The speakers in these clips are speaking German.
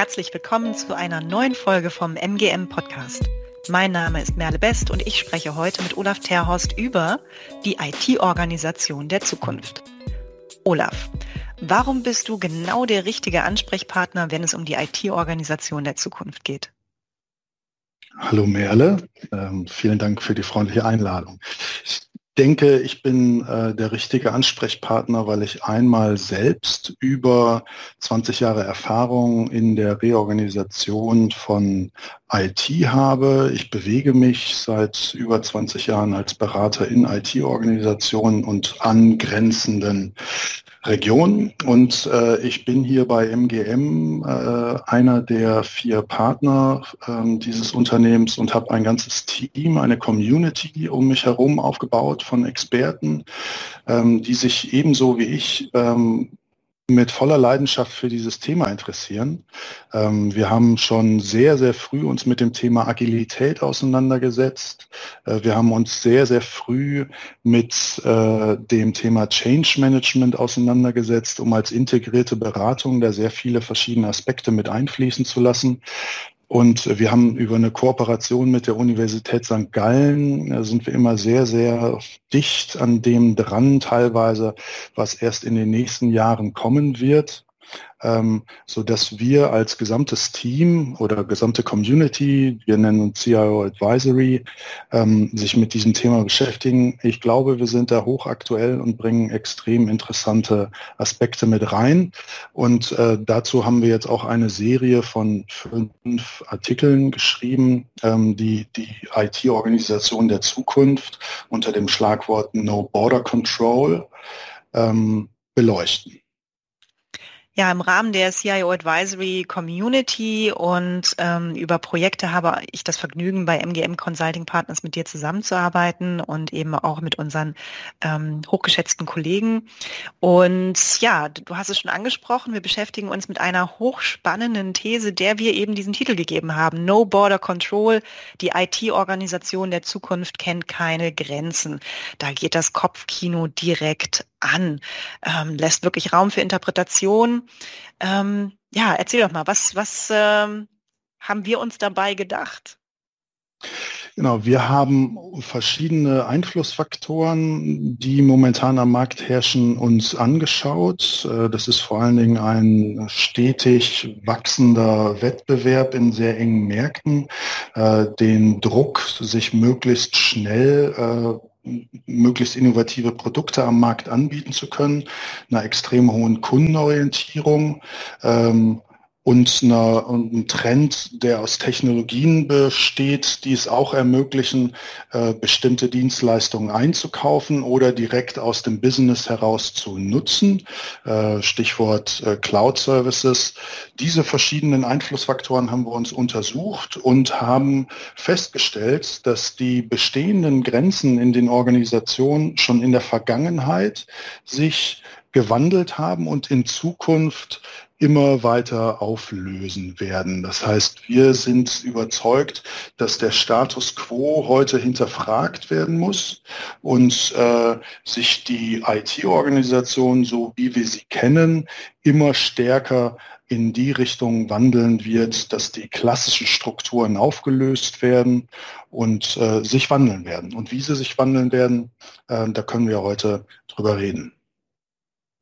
herzlich willkommen zu einer neuen Folge vom MGM Podcast. Mein Name ist Merle Best und ich spreche heute mit Olaf Terhorst über die IT-Organisation der Zukunft. Olaf, warum bist du genau der richtige Ansprechpartner, wenn es um die IT-Organisation der Zukunft geht? Hallo Merle, ähm, vielen Dank für die freundliche Einladung. Denke, ich bin äh, der richtige Ansprechpartner, weil ich einmal selbst über 20 Jahre Erfahrung in der Reorganisation von IT habe. Ich bewege mich seit über 20 Jahren als Berater in IT-Organisationen und angrenzenden Region. Und äh, ich bin hier bei MGM äh, einer der vier Partner äh, dieses Unternehmens und habe ein ganzes Team, eine Community um mich herum aufgebaut von Experten, ähm, die sich ebenso wie ich ähm, mit voller Leidenschaft für dieses Thema interessieren. Ähm, wir haben schon sehr, sehr früh uns mit dem Thema Agilität auseinandergesetzt. Äh, wir haben uns sehr, sehr früh mit äh, dem Thema Change Management auseinandergesetzt, um als integrierte Beratung da sehr viele verschiedene Aspekte mit einfließen zu lassen. Und wir haben über eine Kooperation mit der Universität St. Gallen, sind wir immer sehr, sehr dicht an dem dran, teilweise, was erst in den nächsten Jahren kommen wird ähm, so dass wir als gesamtes Team oder gesamte Community, wir nennen uns CIO Advisory, ähm, sich mit diesem Thema beschäftigen. Ich glaube, wir sind da hochaktuell und bringen extrem interessante Aspekte mit rein. Und äh, dazu haben wir jetzt auch eine Serie von fünf Artikeln geschrieben, ähm, die die IT-Organisation der Zukunft unter dem Schlagwort No Border Control ähm, beleuchten. Ja, im Rahmen der CIO Advisory Community und ähm, über Projekte habe ich das Vergnügen, bei MGM Consulting Partners mit dir zusammenzuarbeiten und eben auch mit unseren ähm, hochgeschätzten Kollegen. Und ja, du hast es schon angesprochen, wir beschäftigen uns mit einer hochspannenden These, der wir eben diesen Titel gegeben haben. No Border Control, die IT-Organisation der Zukunft kennt keine Grenzen. Da geht das Kopfkino direkt an, ähm, lässt wirklich Raum für Interpretation. Ähm, ja, erzähl doch mal, was, was ähm, haben wir uns dabei gedacht? Genau, wir haben verschiedene Einflussfaktoren, die momentan am Markt herrschen, uns angeschaut. Äh, das ist vor allen Dingen ein stetig wachsender Wettbewerb in sehr engen Märkten, äh, den Druck, sich möglichst schnell äh, möglichst innovative Produkte am Markt anbieten zu können, einer extrem hohen Kundenorientierung, ähm, und, eine, ein Trend, der aus Technologien besteht, die es auch ermöglichen, äh, bestimmte Dienstleistungen einzukaufen oder direkt aus dem Business heraus zu nutzen. Äh, Stichwort äh, Cloud Services. Diese verschiedenen Einflussfaktoren haben wir uns untersucht und haben festgestellt, dass die bestehenden Grenzen in den Organisationen schon in der Vergangenheit sich gewandelt haben und in Zukunft immer weiter auflösen werden. Das heißt, wir sind überzeugt, dass der Status quo heute hinterfragt werden muss und äh, sich die IT-Organisation, so wie wir sie kennen, immer stärker in die Richtung wandeln wird, dass die klassischen Strukturen aufgelöst werden und äh, sich wandeln werden. Und wie sie sich wandeln werden, äh, da können wir heute drüber reden.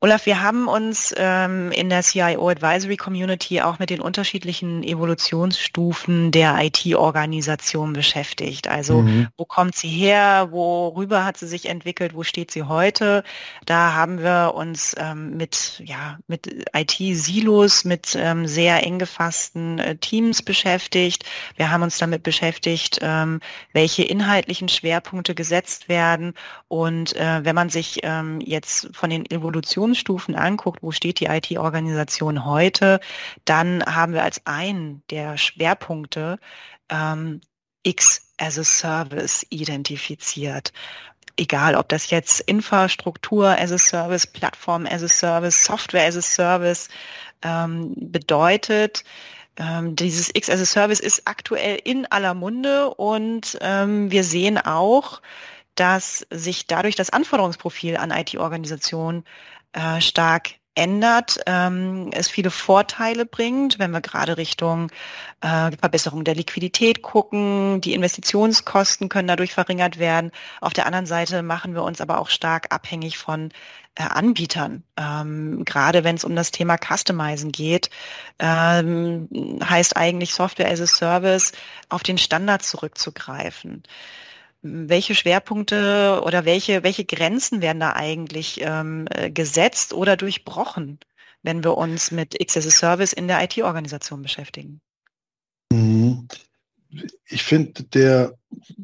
Olaf, wir haben uns ähm, in der CIO Advisory Community auch mit den unterschiedlichen Evolutionsstufen der IT-Organisation beschäftigt. Also mhm. wo kommt sie her, worüber hat sie sich entwickelt, wo steht sie heute? Da haben wir uns ähm, mit, ja, mit IT-Silos, mit ähm, sehr eng gefassten äh, Teams beschäftigt. Wir haben uns damit beschäftigt, ähm, welche inhaltlichen Schwerpunkte gesetzt werden. Und äh, wenn man sich ähm, jetzt von den Evolutions Evolutionsstufen anguckt, wo steht die IT-Organisation heute, dann haben wir als einen der Schwerpunkte ähm, X as a Service identifiziert. Egal, ob das jetzt Infrastruktur as a Service, Plattform as a Service, Software as a Service ähm, bedeutet, ähm, dieses X as a Service ist aktuell in aller Munde und ähm, wir sehen auch, dass sich dadurch das Anforderungsprofil an IT-Organisationen äh, stark ändert, ähm, es viele Vorteile bringt, wenn wir gerade Richtung äh, Verbesserung der Liquidität gucken. Die Investitionskosten können dadurch verringert werden. Auf der anderen Seite machen wir uns aber auch stark abhängig von äh, Anbietern. Ähm, gerade wenn es um das Thema Customizen geht, ähm, heißt eigentlich Software as a Service auf den Standard zurückzugreifen welche Schwerpunkte oder welche, welche Grenzen werden da eigentlich ähm, äh, gesetzt oder durchbrochen, wenn wir uns mit X Service in der IT-Organisation beschäftigen? Mhm. Ich finde, der,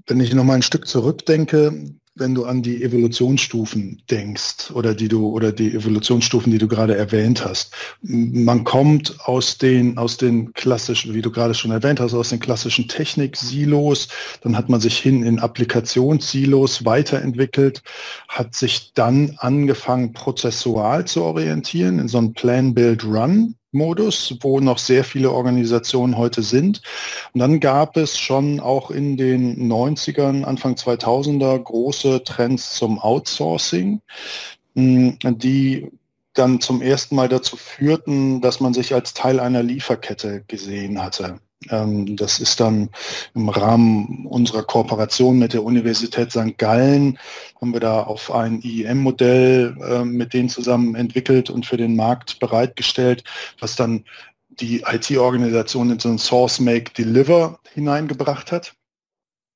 wenn ich noch mal ein Stück zurückdenke, wenn du an die Evolutionsstufen denkst oder die du oder die Evolutionsstufen, die du gerade erwähnt hast. Man kommt aus den aus den klassischen, wie du gerade schon erwähnt hast, aus den klassischen Technik-Silos, dann hat man sich hin in Applikationssilos weiterentwickelt, hat sich dann angefangen prozessual zu orientieren in so einem Plan Build Run Modus, wo noch sehr viele Organisationen heute sind. Und dann gab es schon auch in den 90ern, Anfang 2000er große Trends zum Outsourcing, hm, die dann zum ersten Mal dazu führten, dass man sich als Teil einer Lieferkette gesehen hatte. Ähm, das ist dann im Rahmen unserer Kooperation mit der Universität St. Gallen, haben wir da auf ein IEM-Modell ähm, mit denen zusammen entwickelt und für den Markt bereitgestellt, was dann die IT-Organisation in so ein Source Make Deliver hineingebracht hat.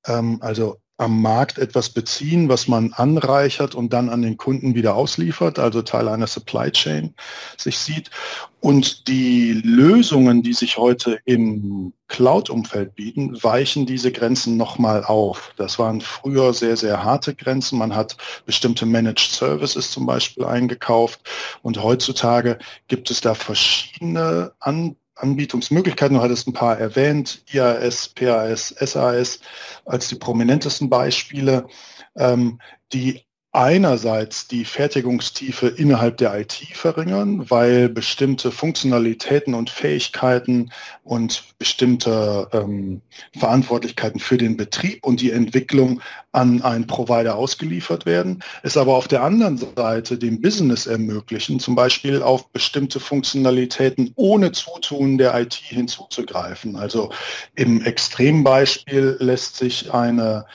Ähm, also am Markt etwas beziehen, was man anreichert und dann an den Kunden wieder ausliefert, also Teil einer Supply Chain sich sieht. Und die Lösungen, die sich heute im Cloud-Umfeld bieten, weichen diese Grenzen nochmal auf. Das waren früher sehr, sehr harte Grenzen. Man hat bestimmte Managed Services zum Beispiel eingekauft und heutzutage gibt es da verschiedene Anbieter Anbietungsmöglichkeiten. Du hattest ein paar erwähnt, IAS, PAS, SAS als die prominentesten Beispiele, ähm, die einerseits die Fertigungstiefe innerhalb der IT verringern, weil bestimmte Funktionalitäten und Fähigkeiten und bestimmte ähm, Verantwortlichkeiten für den Betrieb und die Entwicklung an einen Provider ausgeliefert werden, es aber auf der anderen Seite dem Business ermöglichen, zum Beispiel auf bestimmte Funktionalitäten ohne Zutun der IT hinzuzugreifen. Also im Extrembeispiel lässt sich eine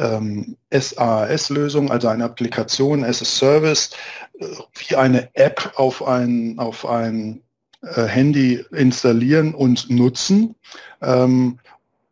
ähm, SAS-Lösung, also eine Applikation as a Service, äh, wie eine App auf ein, auf ein äh, Handy installieren und nutzen ähm,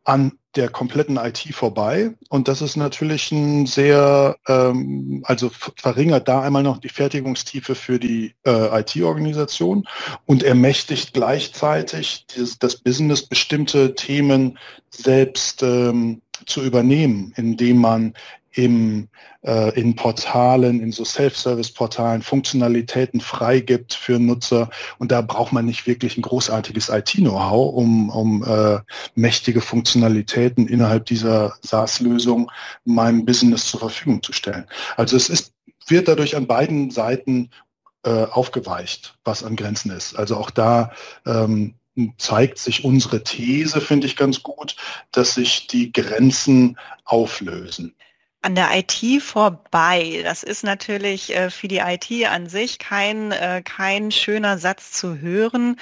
an der kompletten IT vorbei. Und das ist natürlich ein sehr, ähm, also verringert da einmal noch die Fertigungstiefe für die äh, IT-Organisation und ermächtigt gleichzeitig dieses, das Business bestimmte Themen selbst ähm, zu übernehmen, indem man im, äh, in Portalen, in so Self-Service-Portalen Funktionalitäten freigibt für Nutzer. Und da braucht man nicht wirklich ein großartiges IT-Know-how, um, um äh, mächtige Funktionalitäten innerhalb dieser SaaS-Lösung meinem Business zur Verfügung zu stellen. Also es ist, wird dadurch an beiden Seiten äh, aufgeweicht, was an Grenzen ist. Also auch da ähm, zeigt sich unsere These, finde ich ganz gut, dass sich die Grenzen auflösen. An der IT vorbei, das ist natürlich äh, für die IT an sich kein, äh, kein schöner Satz zu hören.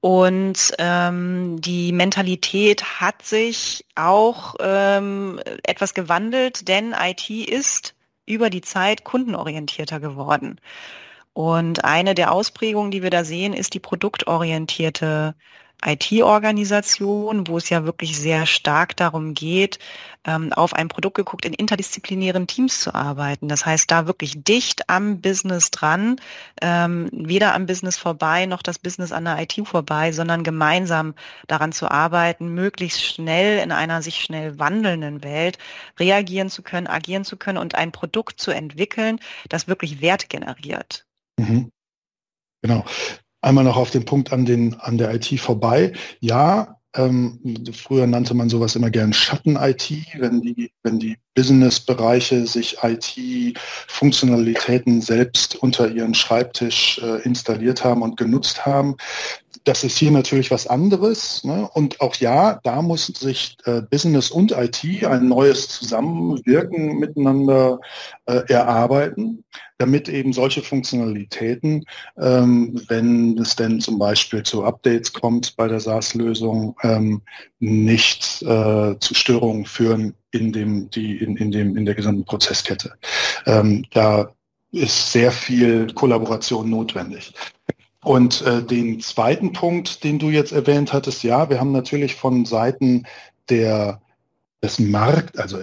Und ähm, die Mentalität hat sich auch ähm, etwas gewandelt, denn IT ist über die Zeit kundenorientierter geworden. Und eine der Ausprägungen, die wir da sehen, ist die produktorientierte IT-Organisation, wo es ja wirklich sehr stark darum geht, ähm, auf ein Produkt geguckt, in interdisziplinären Teams zu arbeiten. Das heißt, da wirklich dicht am Business dran, ähm, weder am Business vorbei noch das Business an der IT vorbei, sondern gemeinsam daran zu arbeiten, möglichst schnell in einer sich schnell wandelnden Welt reagieren zu können, agieren zu können und ein Produkt zu entwickeln, das wirklich Wert generiert. Mhm. Genau. Einmal noch auf den Punkt an, den, an der IT vorbei. Ja, ähm, früher nannte man sowas immer gern Schatten-IT, wenn die, wenn die Business-Bereiche sich IT-Funktionalitäten selbst unter ihren Schreibtisch äh, installiert haben und genutzt haben. Das ist hier natürlich was anderes. Ne? Und auch ja, da muss sich äh, Business und IT ein neues Zusammenwirken miteinander äh, erarbeiten, damit eben solche Funktionalitäten, ähm, wenn es denn zum Beispiel zu Updates kommt bei der SaaS-Lösung, ähm, nicht äh, zu Störungen führen in dem, die, in, in dem, in der gesamten Prozesskette. Ähm, da ist sehr viel Kollaboration notwendig. Und äh, den zweiten Punkt, den du jetzt erwähnt hattest, ja, wir haben natürlich von Seiten der des Markt, also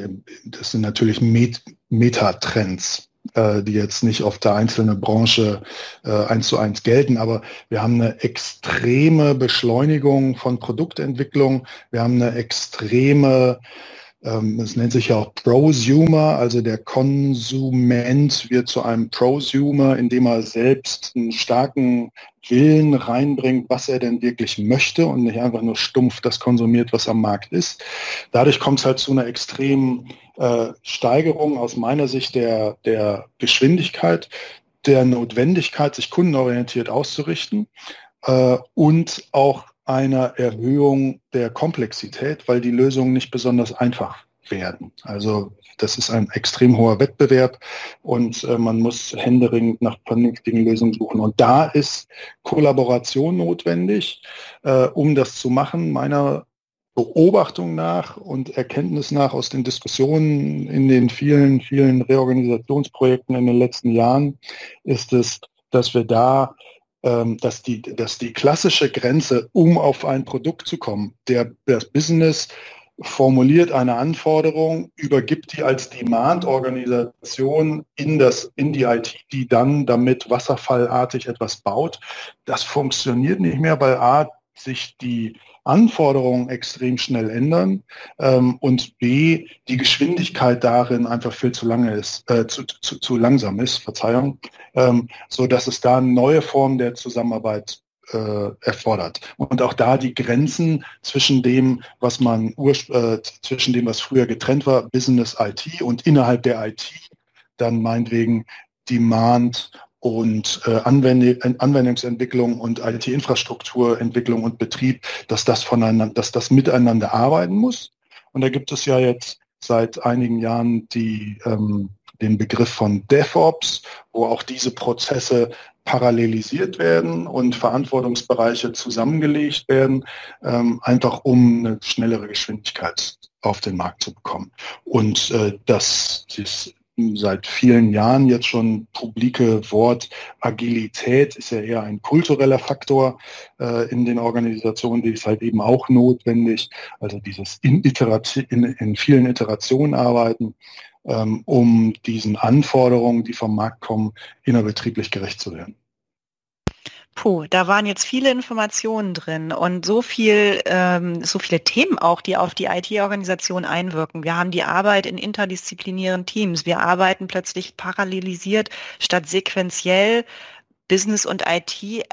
das sind natürlich Met Metatrends, äh, die jetzt nicht auf der einzelnen Branche äh, eins zu eins gelten, aber wir haben eine extreme Beschleunigung von Produktentwicklung, wir haben eine extreme ähm, es nennt sich ja auch Prosumer, also der Konsument wird zu einem Prosumer, indem er selbst einen starken Willen reinbringt, was er denn wirklich möchte und nicht einfach nur stumpf das konsumiert, was am Markt ist. Dadurch kommt es halt zu einer extremen äh, Steigerung aus meiner Sicht der, der Geschwindigkeit, der Notwendigkeit, sich kundenorientiert auszurichten äh, und auch einer Erhöhung der Komplexität, weil die Lösungen nicht besonders einfach werden. Also das ist ein extrem hoher Wettbewerb und äh, man muss händeringend nach vernünftigen Lösungen suchen. Und da ist Kollaboration notwendig, äh, um das zu machen. Meiner Beobachtung nach und Erkenntnis nach aus den Diskussionen in den vielen, vielen Reorganisationsprojekten in den letzten Jahren ist es, dass wir da dass die, dass die klassische Grenze, um auf ein Produkt zu kommen, der, das Business formuliert eine Anforderung, übergibt die als Demand-Organisation in, in die IT, die dann damit wasserfallartig etwas baut. Das funktioniert nicht mehr, weil A, sich die Anforderungen extrem schnell ändern ähm, und B, die Geschwindigkeit darin einfach viel zu lange ist, äh, zu, zu, zu langsam ist, Verzeihung, ähm, so dass es da neue Formen der Zusammenarbeit äh, erfordert. Und auch da die Grenzen zwischen dem, was man äh, zwischen dem, was früher getrennt war, Business IT und innerhalb der IT dann meinetwegen Demand und äh, Anwend Anwendungsentwicklung und IT-Infrastrukturentwicklung und Betrieb, dass das voneinander, dass das miteinander arbeiten muss. Und da gibt es ja jetzt seit einigen Jahren die, ähm, den Begriff von DevOps, wo auch diese Prozesse parallelisiert werden und Verantwortungsbereiche zusammengelegt werden, ähm, einfach um eine schnellere Geschwindigkeit auf den Markt zu bekommen. Und äh, das, das seit vielen Jahren jetzt schon publike Wort Agilität ist ja eher ein kultureller Faktor äh, in den Organisationen, die ist halt eben auch notwendig. Also dieses in, in, in vielen Iterationen arbeiten, ähm, um diesen Anforderungen, die vom Markt kommen, innerbetrieblich gerecht zu werden. Puh, da waren jetzt viele Informationen drin und so viel, ähm, so viele Themen auch, die auf die IT-Organisation einwirken. Wir haben die Arbeit in interdisziplinären Teams. Wir arbeiten plötzlich parallelisiert statt sequenziell. Business und IT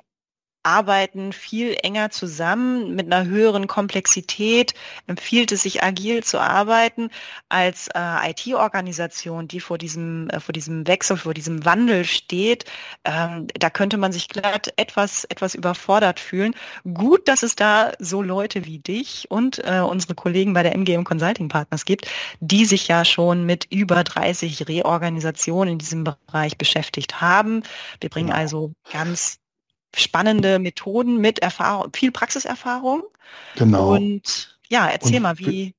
arbeiten viel enger zusammen mit einer höheren Komplexität. Empfiehlt es sich agil zu arbeiten als äh, IT-Organisation, die vor diesem, äh, vor diesem Wechsel, vor diesem Wandel steht. Ähm, da könnte man sich glatt etwas, etwas überfordert fühlen. Gut, dass es da so Leute wie dich und äh, unsere Kollegen bei der MGM Consulting Partners gibt, die sich ja schon mit über 30 Reorganisationen in diesem Bereich beschäftigt haben. Wir bringen genau. also ganz spannende Methoden mit Erfahrung, viel Praxiserfahrung. Genau. Und ja, erzähl Und mal, wie.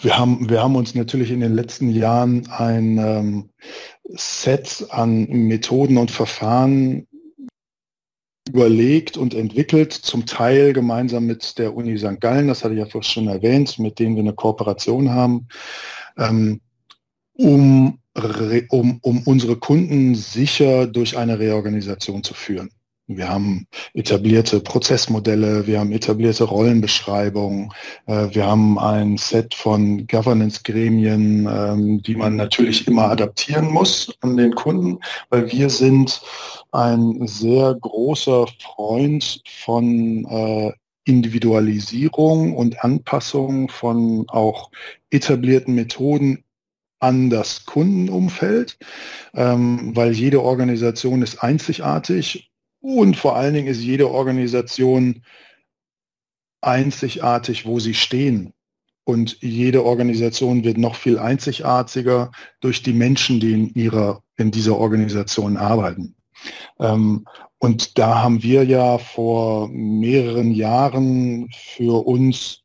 Wir haben, wir haben uns natürlich in den letzten Jahren ein ähm, Set an Methoden und Verfahren überlegt und entwickelt, zum Teil gemeinsam mit der Uni St. Gallen, das hatte ich ja vorhin schon erwähnt, mit denen wir eine Kooperation haben, ähm, um, um, um unsere Kunden sicher durch eine Reorganisation zu führen. Wir haben etablierte Prozessmodelle, wir haben etablierte Rollenbeschreibungen, äh, wir haben ein Set von Governance-Gremien, ähm, die man natürlich immer adaptieren muss an den Kunden, weil wir sind ein sehr großer Freund von äh, Individualisierung und Anpassung von auch etablierten Methoden an das Kundenumfeld, ähm, weil jede Organisation ist einzigartig und vor allen Dingen ist jede Organisation einzigartig, wo sie stehen. Und jede Organisation wird noch viel einzigartiger durch die Menschen, die in ihrer, in dieser Organisation arbeiten. Ähm, und da haben wir ja vor mehreren Jahren für uns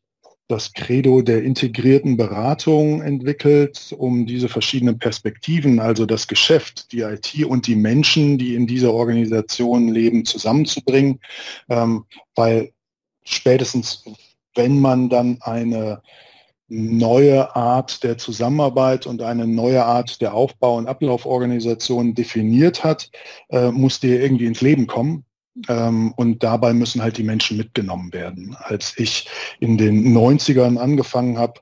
das Credo der integrierten Beratung entwickelt, um diese verschiedenen Perspektiven, also das Geschäft, die IT und die Menschen, die in dieser Organisation leben, zusammenzubringen. Ähm, weil spätestens, wenn man dann eine neue Art der Zusammenarbeit und eine neue Art der Aufbau- und Ablauforganisation definiert hat, äh, muss die irgendwie ins Leben kommen. Ähm, und dabei müssen halt die Menschen mitgenommen werden. Als ich in den 90ern angefangen habe,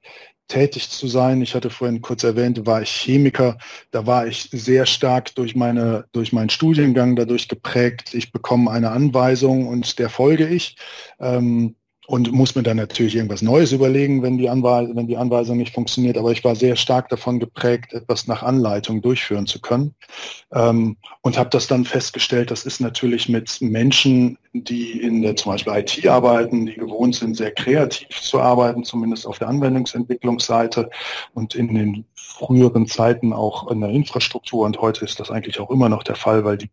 tätig zu sein. Ich hatte vorhin kurz erwähnt, war ich Chemiker. Da war ich sehr stark durch meine, durch meinen Studiengang dadurch geprägt. Ich bekomme eine Anweisung und der folge ich. Ähm, und muss mir dann natürlich irgendwas Neues überlegen, wenn die, Anweisung, wenn die Anweisung nicht funktioniert. Aber ich war sehr stark davon geprägt, etwas nach Anleitung durchführen zu können ähm, und habe das dann festgestellt, das ist natürlich mit Menschen, die in der zum Beispiel IT arbeiten, die gewohnt sind, sehr kreativ zu arbeiten, zumindest auf der Anwendungsentwicklungsseite und in den früheren Zeiten auch in der Infrastruktur und heute ist das eigentlich auch immer noch der Fall, weil die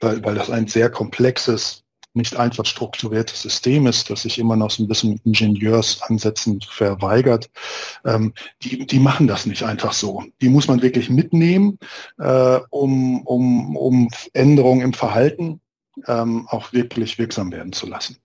weil, weil das ein sehr komplexes nicht einfach strukturiertes System ist, das sich immer noch so ein bisschen Ingenieursansätzen verweigert, ähm, die, die machen das nicht einfach so. Die muss man wirklich mitnehmen, äh, um, um, um Änderungen im Verhalten ähm, auch wirklich wirksam werden zu lassen.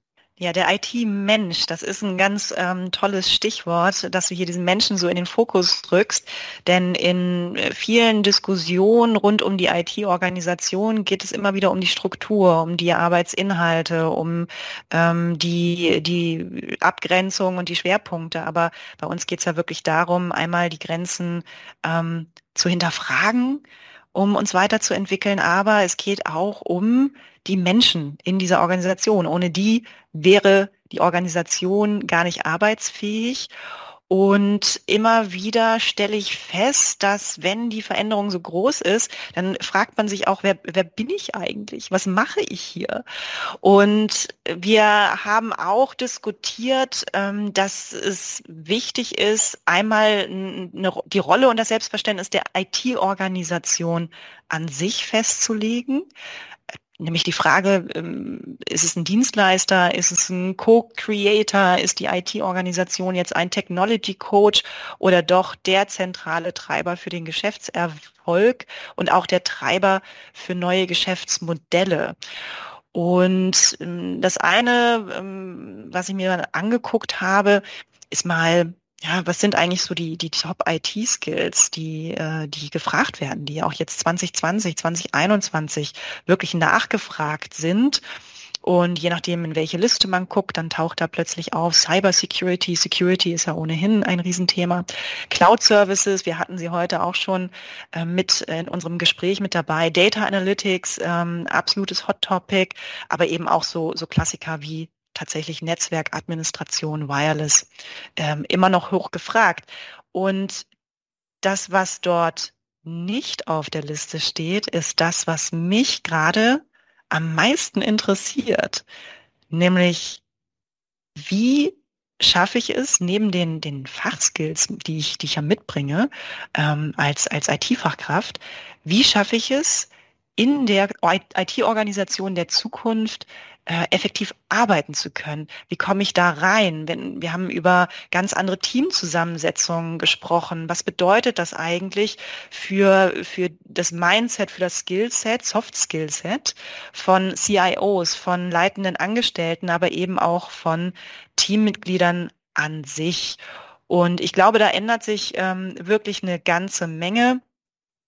Ja, der IT-Mensch, das ist ein ganz ähm, tolles Stichwort, dass du hier diesen Menschen so in den Fokus drückst. Denn in äh, vielen Diskussionen rund um die IT-Organisation geht es immer wieder um die Struktur, um die Arbeitsinhalte, um ähm, die, die Abgrenzung und die Schwerpunkte. Aber bei uns geht es ja wirklich darum, einmal die Grenzen ähm, zu hinterfragen, um uns weiterzuentwickeln, aber es geht auch um die Menschen in dieser Organisation. Ohne die wäre die Organisation gar nicht arbeitsfähig. Und immer wieder stelle ich fest, dass wenn die Veränderung so groß ist, dann fragt man sich auch, wer, wer bin ich eigentlich? Was mache ich hier? Und wir haben auch diskutiert, ähm, dass es wichtig ist, einmal die Rolle und das Selbstverständnis der IT-Organisation an sich festzulegen nämlich die Frage, ähm, ist es ein Dienstleister, ist es ein Co-Creator, ist die IT-Organisation jetzt ein Technology Coach oder doch der zentrale Treiber für den Geschäftserfolg und auch der Treiber für neue Geschäftsmodelle. Und ähm, das eine, ähm, was ich mir angeguckt habe, ist mal ja, was sind eigentlich so die, die Top-IT-Skills, die, äh, die gefragt werden, die auch jetzt 2020, 2021 wirklich nachgefragt sind? Und je nachdem, in welche Liste man guckt, dann taucht da plötzlich auf Cyber Security. Security ist ja ohnehin ein Riesenthema. Cloud Services, wir hatten sie heute auch schon äh, mit in unserem Gespräch mit dabei. Data Analytics, ähm, absolutes Hot Topic, aber eben auch so, so Klassiker wie tatsächlich Netzwerkadministration, Wireless, ähm, immer noch hoch gefragt. Und das, was dort nicht auf der Liste steht, ist das, was mich gerade am meisten interessiert, nämlich wie schaffe ich es, neben den, den Fachskills, die ich, die ich ja mitbringe, ähm, als, als IT-Fachkraft, wie schaffe ich es, in der IT-Organisation der Zukunft äh, effektiv arbeiten zu können. Wie komme ich da rein? Wenn, wir haben über ganz andere Teamzusammensetzungen gesprochen. Was bedeutet das eigentlich für, für das Mindset, für das Skillset, Soft Skillset von CIOs, von leitenden Angestellten, aber eben auch von Teammitgliedern an sich? Und ich glaube, da ändert sich ähm, wirklich eine ganze Menge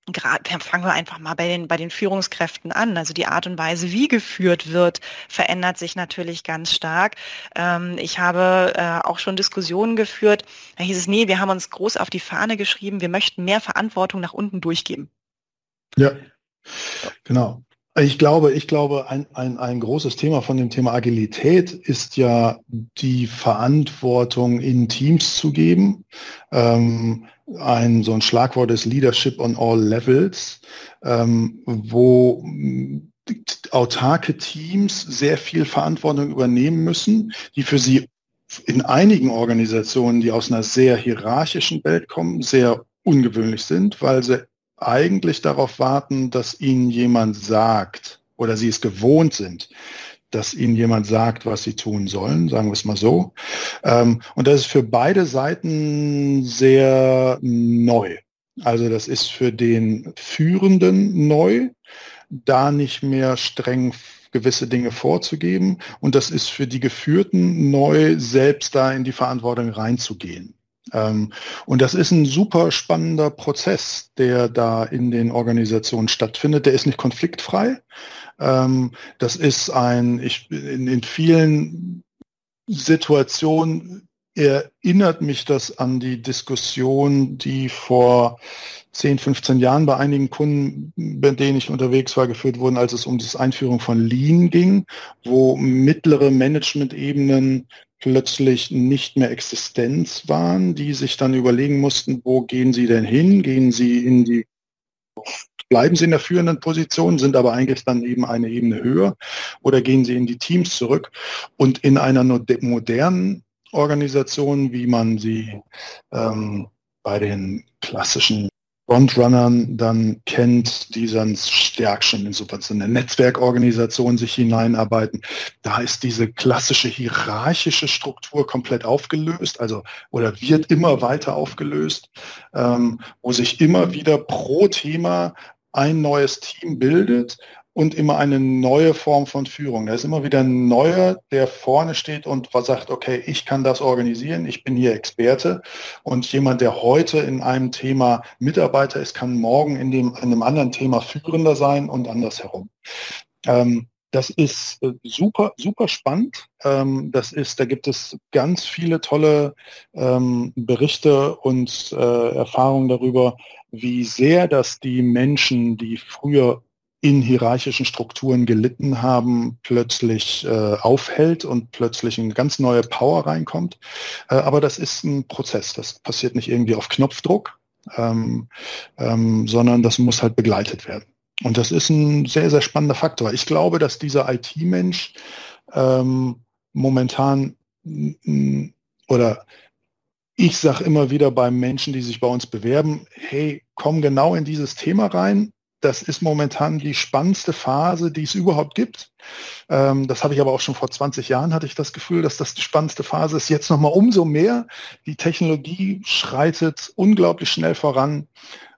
gerade fangen wir einfach mal bei den, bei den Führungskräften an. Also die Art und Weise, wie geführt wird, verändert sich natürlich ganz stark. Ähm, ich habe äh, auch schon Diskussionen geführt. Da hieß es, nee, wir haben uns groß auf die Fahne geschrieben, wir möchten mehr Verantwortung nach unten durchgeben. Ja, genau. Ich glaube, ich glaube, ein, ein, ein großes Thema von dem Thema Agilität ist ja die Verantwortung in Teams zu geben. Ähm, ein, so ein Schlagwort ist Leadership on all levels, ähm, wo autarke Teams sehr viel Verantwortung übernehmen müssen, die für sie in einigen Organisationen, die aus einer sehr hierarchischen Welt kommen, sehr ungewöhnlich sind, weil sie eigentlich darauf warten, dass ihnen jemand sagt oder sie es gewohnt sind, dass ihnen jemand sagt, was sie tun sollen, sagen wir es mal so. Ähm, und das ist für beide Seiten sehr neu. Also das ist für den Führenden neu, da nicht mehr streng gewisse Dinge vorzugeben. Und das ist für die Geführten neu, selbst da in die Verantwortung reinzugehen. Ähm, und das ist ein super spannender Prozess, der da in den Organisationen stattfindet. Der ist nicht konfliktfrei. Ähm, das ist ein, ich, in, in vielen Situationen erinnert mich das an die Diskussion, die vor 10, 15 Jahren bei einigen Kunden, bei denen ich unterwegs war, geführt wurden, als es um die Einführung von Lean ging, wo mittlere Management-Ebenen plötzlich nicht mehr Existenz waren, die sich dann überlegen mussten, wo gehen sie denn hin? Gehen sie in die, bleiben sie in der führenden Position, sind aber eigentlich dann eben eine Ebene höher oder gehen sie in die Teams zurück? Und in einer modernen Organisation, wie man sie ähm, bei den klassischen Frontrunnern dann kennt, die dann stärk schon in so eine Netzwerkorganisation sich hineinarbeiten. Da ist diese klassische hierarchische Struktur komplett aufgelöst, also oder wird immer weiter aufgelöst, ähm, wo sich immer wieder pro Thema ein neues Team bildet und immer eine neue Form von Führung. Da ist immer wieder ein neuer, der vorne steht und sagt, okay, ich kann das organisieren, ich bin hier Experte. Und jemand, der heute in einem Thema Mitarbeiter ist, kann morgen in, dem, in einem anderen Thema führender sein und andersherum. Ähm, das ist äh, super, super spannend. Ähm, das ist, da gibt es ganz viele tolle ähm, Berichte und äh, Erfahrungen darüber, wie sehr das die Menschen, die früher in hierarchischen Strukturen gelitten haben, plötzlich äh, aufhält und plötzlich eine ganz neue Power reinkommt. Äh, aber das ist ein Prozess. Das passiert nicht irgendwie auf Knopfdruck, ähm, ähm, sondern das muss halt begleitet werden. Und das ist ein sehr, sehr spannender Faktor. Ich glaube, dass dieser IT-Mensch ähm, momentan oder ich sage immer wieder bei Menschen, die sich bei uns bewerben, hey, komm genau in dieses Thema rein, das ist momentan die spannendste Phase, die es überhaupt gibt. Ähm, das habe ich aber auch schon vor 20 Jahren, hatte ich das Gefühl, dass das die spannendste Phase ist. Jetzt nochmal umso mehr. Die Technologie schreitet unglaublich schnell voran.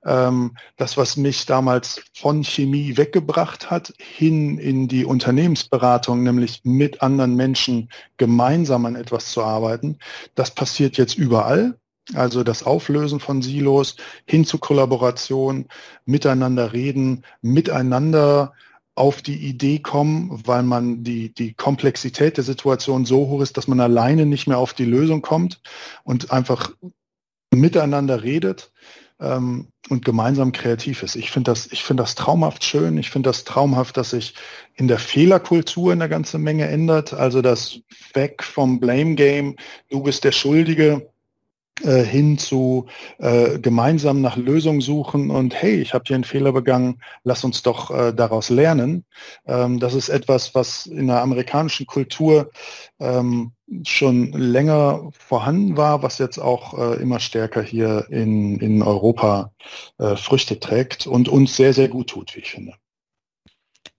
Ähm, das, was mich damals von Chemie weggebracht hat, hin in die Unternehmensberatung, nämlich mit anderen Menschen gemeinsam an etwas zu arbeiten, das passiert jetzt überall. Also das Auflösen von Silos hin zu Kollaboration, miteinander reden, miteinander auf die Idee kommen, weil man die, die Komplexität der Situation so hoch ist, dass man alleine nicht mehr auf die Lösung kommt und einfach miteinander redet ähm, und gemeinsam kreativ ist. Ich finde das, ich finde das traumhaft schön. Ich finde das traumhaft, dass sich in der Fehlerkultur eine ganze Menge ändert. Also das Weg vom Blame Game, du bist der Schuldige, äh, hin zu äh, gemeinsam nach Lösungen suchen und hey, ich habe hier einen Fehler begangen, lass uns doch äh, daraus lernen. Ähm, das ist etwas, was in der amerikanischen Kultur ähm, schon länger vorhanden war, was jetzt auch äh, immer stärker hier in, in Europa äh, Früchte trägt und uns sehr, sehr gut tut, wie ich finde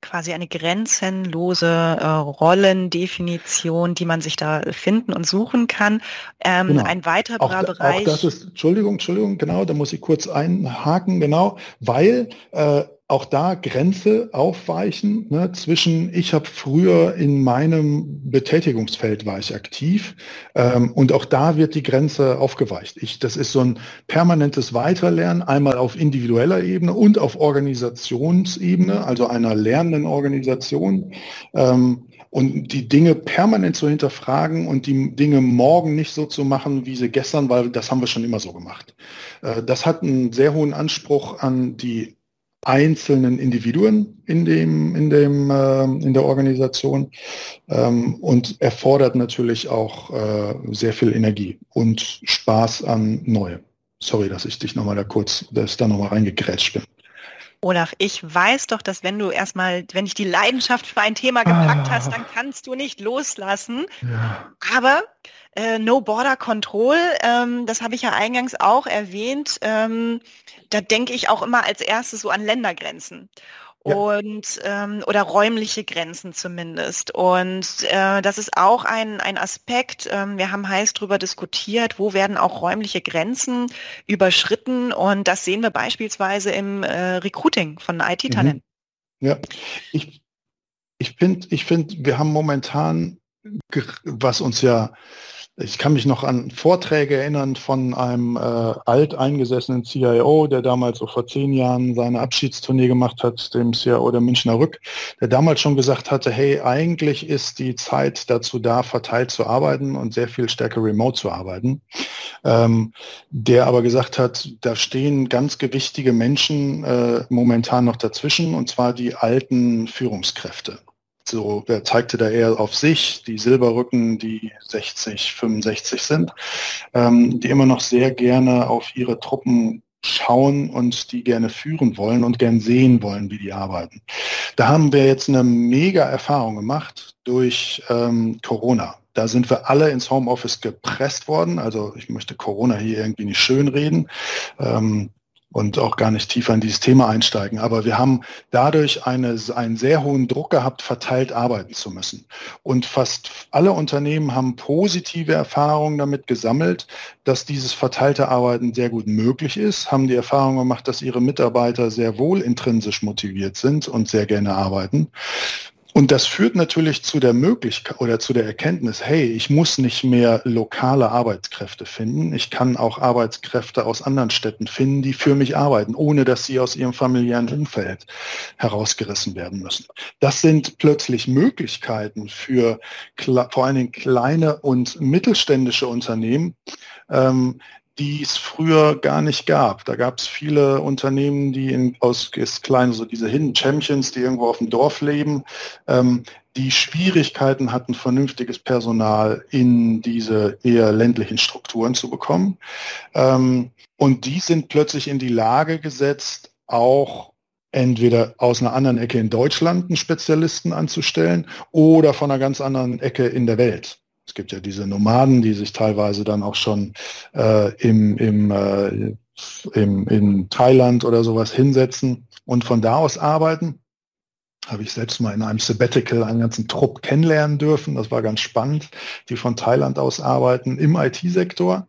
quasi eine grenzenlose äh, Rollendefinition, die man sich da finden und suchen kann. Ähm, genau. Ein weiterer auch, Bereich. Auch das ist, Entschuldigung, Entschuldigung, genau, da muss ich kurz einhaken, genau, weil äh, auch da Grenze aufweichen ne, zwischen, ich habe früher in meinem Betätigungsfeld war ich aktiv ähm, und auch da wird die Grenze aufgeweicht. Ich, das ist so ein permanentes Weiterlernen, einmal auf individueller Ebene und auf Organisationsebene, also einer lernenden Organisation. Ähm, und die Dinge permanent zu hinterfragen und die Dinge morgen nicht so zu machen, wie sie gestern, weil das haben wir schon immer so gemacht. Äh, das hat einen sehr hohen Anspruch an die einzelnen Individuen in dem in dem äh, in der Organisation ähm, und erfordert natürlich auch äh, sehr viel Energie und Spaß an Neue. Sorry, dass ich dich nochmal da kurz, dass da nochmal reingegrätscht bin. Olaf, ich weiß doch, dass wenn du erstmal, wenn ich die Leidenschaft für ein Thema gepackt ah. hast, dann kannst du nicht loslassen. Ja. Aber äh, No Border Control, ähm, das habe ich ja eingangs auch erwähnt, ähm, da denke ich auch immer als erstes so an Ländergrenzen und ähm, oder räumliche Grenzen zumindest. Und äh, das ist auch ein, ein Aspekt. Ähm, wir haben heiß darüber diskutiert, wo werden auch räumliche Grenzen überschritten. Und das sehen wir beispielsweise im äh, Recruiting von IT-Talenten. Mhm. Ja, ich, ich finde, ich find, wir haben momentan, was uns ja ich kann mich noch an Vorträge erinnern von einem äh, alteingesessenen CIO, der damals so vor zehn Jahren seine Abschiedstournee gemacht hat, dem CIO der Münchner Rück, der damals schon gesagt hatte, hey, eigentlich ist die Zeit dazu da, verteilt zu arbeiten und sehr viel stärker remote zu arbeiten. Ähm, der aber gesagt hat, da stehen ganz gewichtige Menschen äh, momentan noch dazwischen, und zwar die alten Führungskräfte so, wer zeigte da eher auf sich, die Silberrücken, die 60, 65 sind, ähm, die immer noch sehr gerne auf ihre Truppen schauen und die gerne führen wollen und gern sehen wollen, wie die arbeiten. Da haben wir jetzt eine mega Erfahrung gemacht durch ähm, Corona. Da sind wir alle ins Homeoffice gepresst worden. Also ich möchte Corona hier irgendwie nicht schönreden. Ähm, und auch gar nicht tiefer in dieses Thema einsteigen. Aber wir haben dadurch eine, einen sehr hohen Druck gehabt, verteilt arbeiten zu müssen. Und fast alle Unternehmen haben positive Erfahrungen damit gesammelt, dass dieses verteilte Arbeiten sehr gut möglich ist, haben die Erfahrung gemacht, dass ihre Mitarbeiter sehr wohl intrinsisch motiviert sind und sehr gerne arbeiten. Und das führt natürlich zu der Möglichkeit oder zu der Erkenntnis, hey, ich muss nicht mehr lokale Arbeitskräfte finden. Ich kann auch Arbeitskräfte aus anderen Städten finden, die für mich arbeiten, ohne dass sie aus ihrem familiären Umfeld herausgerissen werden müssen. Das sind plötzlich Möglichkeiten für vor allen Dingen kleine und mittelständische Unternehmen, ähm, die es früher gar nicht gab. Da gab es viele Unternehmen, die in, aus kleinen, so diese Hidden Champions, die irgendwo auf dem Dorf leben, ähm, die Schwierigkeiten hatten, vernünftiges Personal in diese eher ländlichen Strukturen zu bekommen. Ähm, und die sind plötzlich in die Lage gesetzt, auch entweder aus einer anderen Ecke in Deutschland einen Spezialisten anzustellen oder von einer ganz anderen Ecke in der Welt. Es gibt ja diese Nomaden, die sich teilweise dann auch schon äh, im, im, äh, im, in Thailand oder sowas hinsetzen und von da aus arbeiten. Habe ich selbst mal in einem Sabbatical einen ganzen Trupp kennenlernen dürfen. Das war ganz spannend, die von Thailand aus arbeiten im IT-Sektor.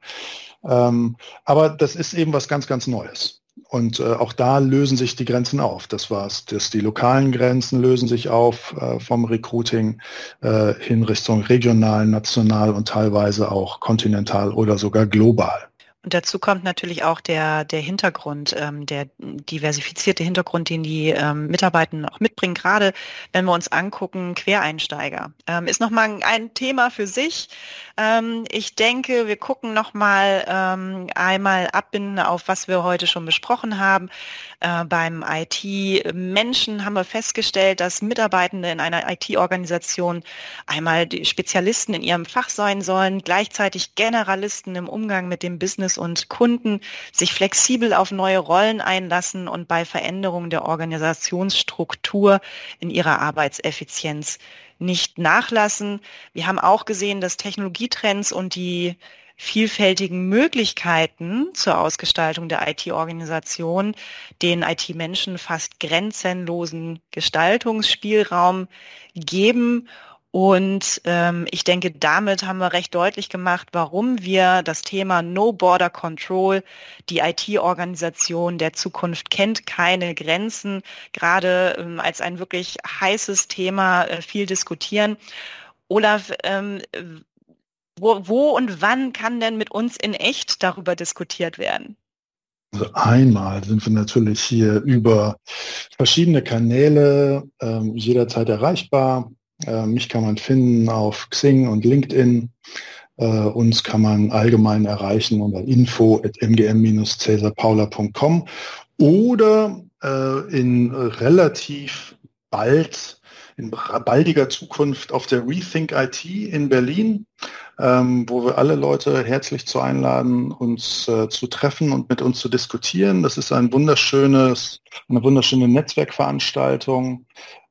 Ähm, aber das ist eben was ganz, ganz Neues. Und äh, auch da lösen sich die Grenzen auf. Das war's. Das, die lokalen Grenzen lösen sich auf äh, vom Recruiting äh, hin Richtung regional, national und teilweise auch kontinental oder sogar global. Und dazu kommt natürlich auch der, der Hintergrund, ähm, der diversifizierte Hintergrund, den die ähm, Mitarbeiter auch mitbringen, gerade wenn wir uns angucken, Quereinsteiger. Ähm, ist nochmal ein Thema für sich. Ähm, ich denke, wir gucken nochmal ähm, einmal abbinden auf, was wir heute schon besprochen haben. Äh, beim IT-Menschen haben wir festgestellt, dass Mitarbeitende in einer IT-Organisation einmal die Spezialisten in ihrem Fach sein sollen, gleichzeitig Generalisten im Umgang mit dem Business und Kunden, sich flexibel auf neue Rollen einlassen und bei Veränderungen der Organisationsstruktur in ihrer Arbeitseffizienz nicht nachlassen. Wir haben auch gesehen, dass Technologietrends und die vielfältigen Möglichkeiten zur Ausgestaltung der IT-Organisation den IT-Menschen fast grenzenlosen Gestaltungsspielraum geben. Und ähm, ich denke, damit haben wir recht deutlich gemacht, warum wir das Thema No Border Control, die IT-Organisation der Zukunft kennt keine Grenzen, gerade ähm, als ein wirklich heißes Thema äh, viel diskutieren. Olaf, ähm, wo, wo und wann kann denn mit uns in echt darüber diskutiert werden? Also einmal sind wir natürlich hier über verschiedene Kanäle äh, jederzeit erreichbar. Äh, mich kann man finden auf Xing und LinkedIn. Äh, uns kann man allgemein erreichen unter info at mgm-cäsarpaula.com oder äh, in relativ bald in baldiger Zukunft auf der Rethink IT in Berlin, ähm, wo wir alle Leute herzlich zu einladen, uns äh, zu treffen und mit uns zu diskutieren. Das ist ein wunderschönes, eine wunderschöne Netzwerkveranstaltung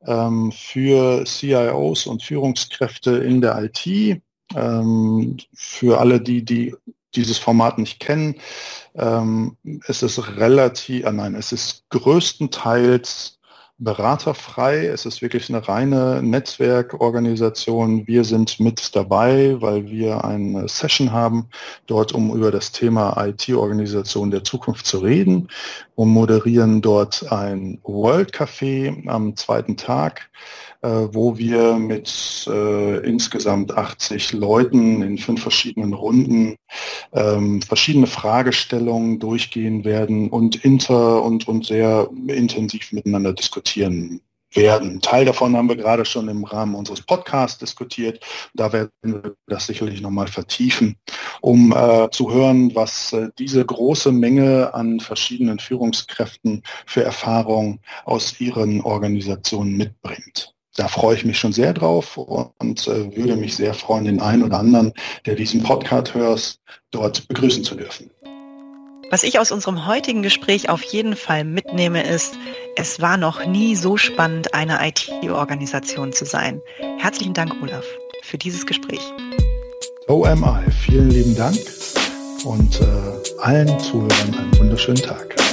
ähm, für CIOs und Führungskräfte in der IT. Ähm, für alle die, die dieses Format nicht kennen, ähm, es ist relativ, äh, nein, es ist größtenteils beraterfrei. Es ist wirklich eine reine Netzwerkorganisation. Wir sind mit dabei, weil wir eine Session haben, dort um über das Thema IT-Organisation der Zukunft zu reden und moderieren dort ein World Café am zweiten Tag wo wir mit äh, insgesamt 80 Leuten in fünf verschiedenen Runden ähm, verschiedene Fragestellungen durchgehen werden und inter und, und sehr intensiv miteinander diskutieren werden. Teil davon haben wir gerade schon im Rahmen unseres Podcasts diskutiert. Da werden wir das sicherlich nochmal vertiefen, um äh, zu hören, was äh, diese große Menge an verschiedenen Führungskräften für Erfahrungen aus ihren Organisationen mitbringt da freue ich mich schon sehr drauf und äh, würde mich sehr freuen, den einen oder anderen, der diesen Podcast hört, dort begrüßen zu dürfen. Was ich aus unserem heutigen Gespräch auf jeden Fall mitnehme, ist, es war noch nie so spannend, eine IT-Organisation zu sein. Herzlichen Dank, Olaf, für dieses Gespräch. OMI, vielen lieben Dank und äh, allen Zuhörern einen wunderschönen Tag.